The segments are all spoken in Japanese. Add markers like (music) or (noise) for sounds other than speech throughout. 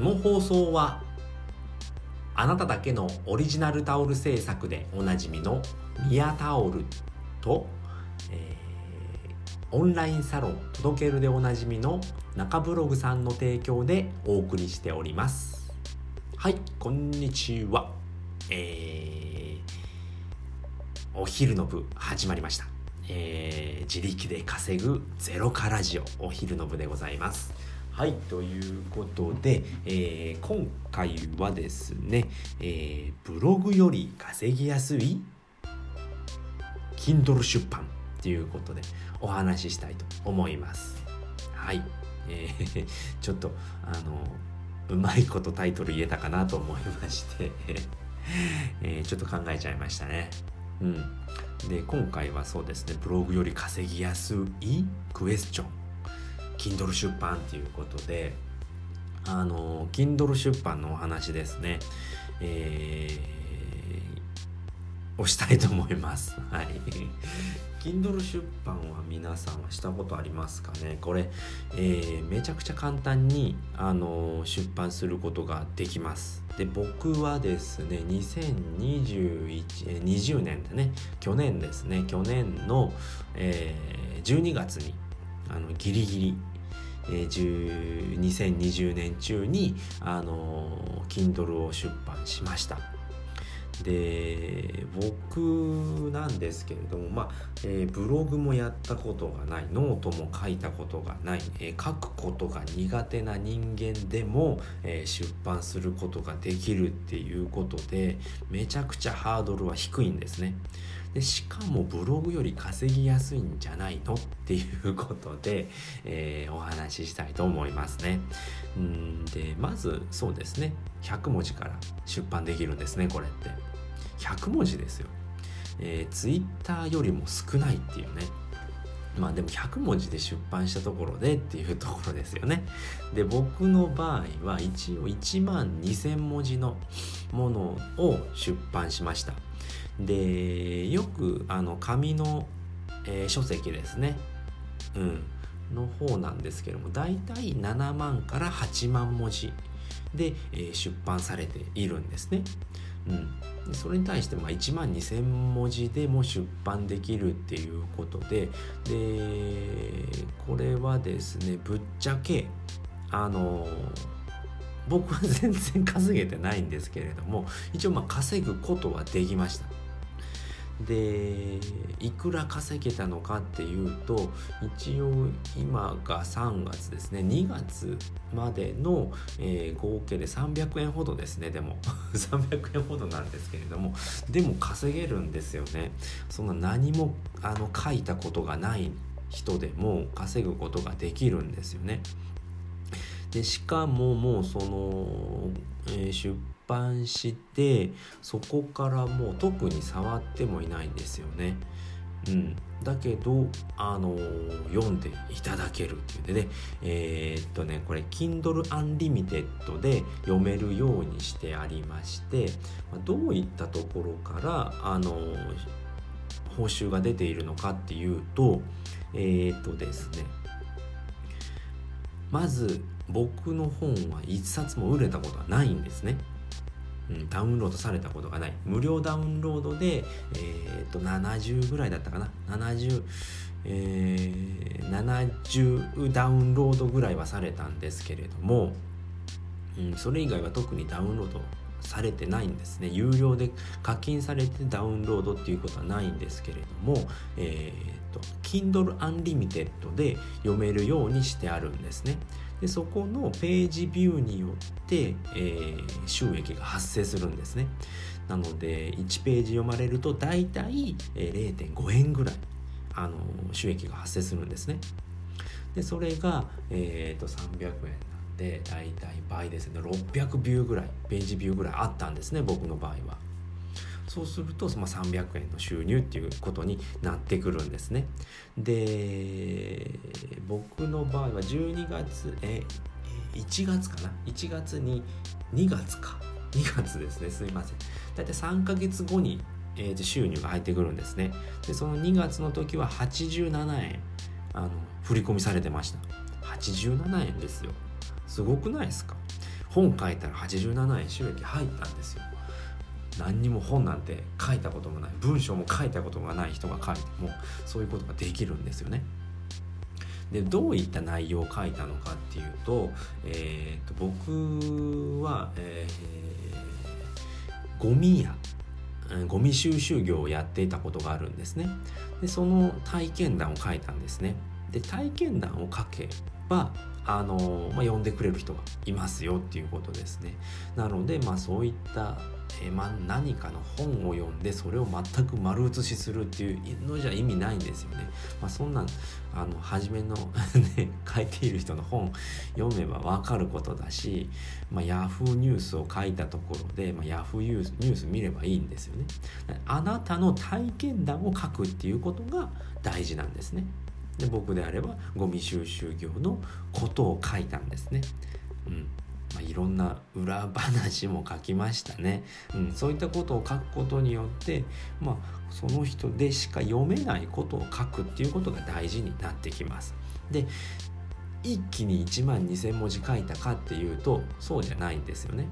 この放送はあなただけのオリジナルタオル制作でおなじみのミヤタオルと、えー、オンラインサロン届けるでおなじみの中ブログさんの提供でお送りしております。はいこんにちは。えー、お昼の部始まりました。えー、自力で稼ぐゼロカラジオお昼の部でございます。はいということで、えー、今回はですね、えー、ブログより稼ぎやすい Kindle 出版ということでお話ししたいと思います。はい、えー、(laughs) ちょっとあのうまいことタイトル言えたかなと思いまして。(laughs) えー、ちょっと考えちゃいましたね。うん。で今回はそうですねブログより稼ぎやすいクエスチョン。Kindle 出版っていうことであの Kindle 出版のお話ですね。えー、をしたいと思います。はい。Kindle 出版は皆さんはしたことありますかね？これ、えー、めちゃくちゃ簡単にあの出版することができます。で僕はですね2021 20年でね。去年ですね。去年の、えー、12月にあのギリギリえー、2020年中にあの Kindle を出版しましたで僕なんですけれども、まあえー、ブログもやったことがないノートも書いたことがない、えー、書くことが苦手な人間でも、えー、出版することができるっていうことでめちゃくちゃハードルは低いんですね。でしかもブログより稼ぎやすいんじゃないの？っていうことで、えー、お話ししたいと思いますね。うんでまずそうですね100文字から出版できるんですねこれって。100文字ですよ。えー、Twitter よりも少ないっていうね。まあでも100文字で出版したところでっていうところですよね。で僕の場合は一応1万2000文字のものを出版しました。でよくあの紙の、えー、書籍ですね、うん、の方なんですけども大体7万から8万文字で、えー、出版されているんですね。うん、それに対してま1万2,000文字でも出版できるっていうことででこれはですねぶっちゃけあの僕は全然稼げてないんですけれども一応まあ稼ぐことはできました。でいくら稼げたのかっていうと一応今が3月ですね。2月までの、えー、合計で300円ほどですね。でも (laughs) 300円ほどなんですけれどもでも稼げるんですよね。そんな何もあの書いたことがない人でも稼ぐことができるんですよね。でしかももうその、えー、出版してそこからもう特に触ってもいないんですよね。うん、だけど、あのー、読んでいただけるっていうんでね。えー、っとねこれ Kindle Unlimited で読めるようにしてありまして、どういったところから、あのー、報酬が出ているのかっていうとえっとですね。まず僕の本は一冊も売れたことはないんですね。うん、ダウンロードされたことがない。無料ダウンロードで、えー、と70ぐらいだったかな。70、えー、70ダウンロードぐらいはされたんですけれども、うん、それ以外は特にダウンロードされてないんですね。有料で課金されてダウンロードっていうことはないんですけれども、えーと、Kindle Unlimited で読めるようにしてあるんですね。でそこのページビューによって、えー、収益が発生するんですね。なので1ページ読まれると大体、0.5円ぐらいあの収益が発生するんですね。でそれが、えーと、300円なんで大体倍ですね。600ビューぐらいページビューぐらいあったんですね僕の場合は。そうすると、まあ、300円の収入っていうことになってくるんですね。で僕の場合は12月え1月かな？1月に2月か。2月ですね。すいません。大体3ヶ月後に、えー、収入が入ってくるんですね。でその2月の時は87円あの振り込みされてました。87円ですよ。すごくないですか？本書いたら87円収益入ったんですよ。何にも本なんて書いたこともない。文章も書いたことがない人が書いてもそういうことができるんですよね。でどういった内容を書いたのかっていうと,、えーと、僕は、えー、ゴミ屋ゴミ収集業をやっていたことがあるんですね。でその体験談を書いたんですね。で体験談を書けばあの、まあ、呼んでくれる人がいますよっていうことですね。なので、まあ、そういったえま、何かの本を読んでそれを全く丸写しするっていうのじゃ意味ないんですよね。まあ、そんなあの初めの (laughs) ね、書いている人の本読めば分かることだし、まあ、ヤフーニュースを書いたところで、まあ、ヤフーニュースニュース見ればいいんですよね。あなたの体験談を書くっていうことが大事なんですね。で僕であればゴミ収集業のことを書いたんですね。うんまあ、いろんな裏話も書きましたね、(laughs) うん、そういったことを書くことによって、まあ、その人でしか読めないことを書くっていうことが大事になってきます。で一気に1万2,000文字書いたかっていうとそうじゃないんですよね。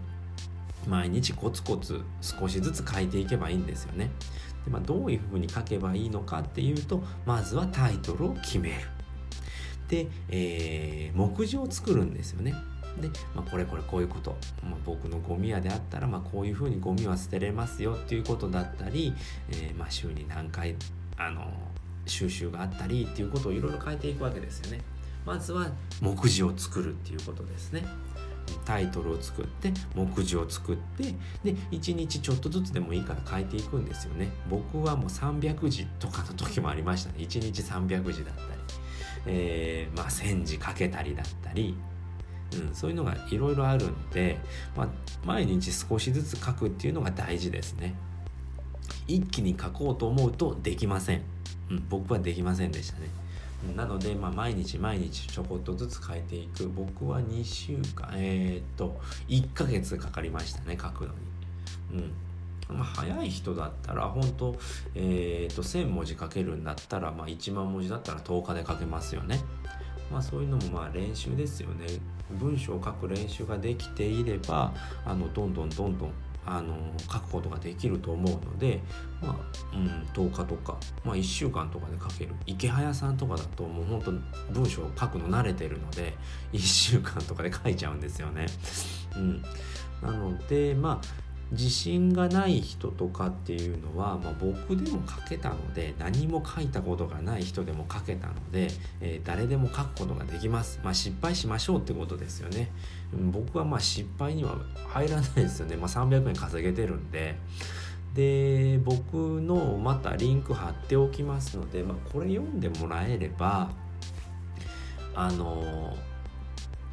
毎日コツコツ少しずつ書いていけばいいんですよね。でまあ、どういうふうに書けばいいのかっていうとまずはタイトルを決める。で、えー、目次を作るんですよね。で、まあ、これこれこういうこと、まあ、僕のゴミ屋であったら、まあ、こういうふうにゴミは捨てれますよっていうことだったり、えー、まあ週に何回あの収集があったりっていうことをいろいろ変えていくわけですよね。まずは目次を作るっていうことですね。タイトルを作って目次を作ってで1日ちょっとずつでもいいから変えていくんですよね僕はもう300字とかの時もありましたね1日300字だったり、えー、まあ1000字かけたりだったりうん、そういうのがいろいろあるので、まあ、毎日少しずつ書くっていうのが大事ですね。一気に書こうと思うとできません。うん、僕はできませんでしたね。なので、まあ、毎日毎日ちょこっとずつ書いていく僕は2週間えー、っと1ヶ月かかりましたね書くのに。うん、早い人だったら本当えー、と1,000文字書けるんだったら、まあ、1万文字だったら10日で書けますよね。まあ、そういうのもまあ練習ですよね。文章を書く練習ができていればあのどんどんどんどんあの書くことができると思うので、まあうん、10日とか、まあ、1週間とかで書ける。池早さんとかだともう本当文章を書くの慣れてるので1週間とかで書いちゃうんですよね。うん、なのでまあ自信がない人とかっていうのは、まあ、僕でも書けたので何も書いたことがない人でも書けたので、えー、誰でも書くことができます、まあ、失敗しましょうってことですよね、僕はまあ失敗には入らないですよね、まあ、300円稼げてるんで。で僕のまたリンク貼っておきますので、まあ、これ読んでもらえればあのー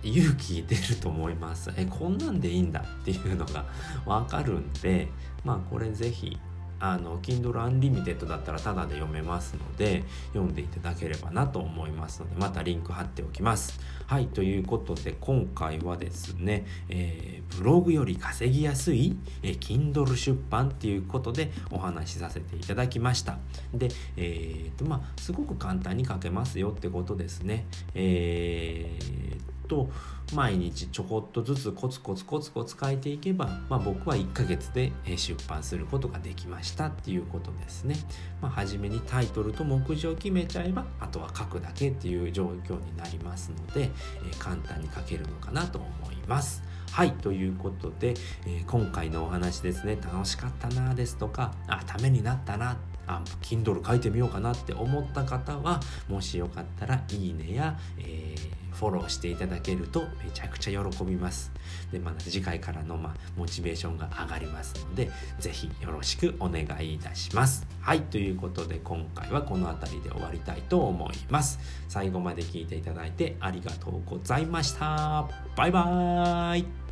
勇気出ると思います。えこんなんでいいんだっていうのが (laughs) わかるんでまあこれぜひあの Kindle Unlimited だったらタダで読めますので読んでいただければなと思いますのでまたリンク貼っておきます。はいということで今回はですね、えー、ブログより稼ぎやすい、えー、Kindle 出版っていうことでお話しさせていただきました。でえー、とまあすごく簡単に書けますよってことですね。えーと毎日ちょこっとずつコツコツコツコツ書いていけば、まあ、僕は1ヶ月で出版することができましたっていうことですね。まあ、初めにタイトルと目次を決めちゃえばあとは書くだけっていう状況になりますので、え、簡単に書けるのかなと思います。はいということで、えー、今回のお話ですね楽しかったなですとかあためになったなあ Kindle 書いてみようかなって思った方はもしよかったらいいねや、えーフォローしていただけるとめちゃくちゃ喜びます。で、また次回からの、ま、モチベーションが上がりますので、是非よろしくお願いいたします。はい、ということで今回はこの辺りで終わりたいと思います。最後まで聞いていただいてありがとうございました。バイバーイ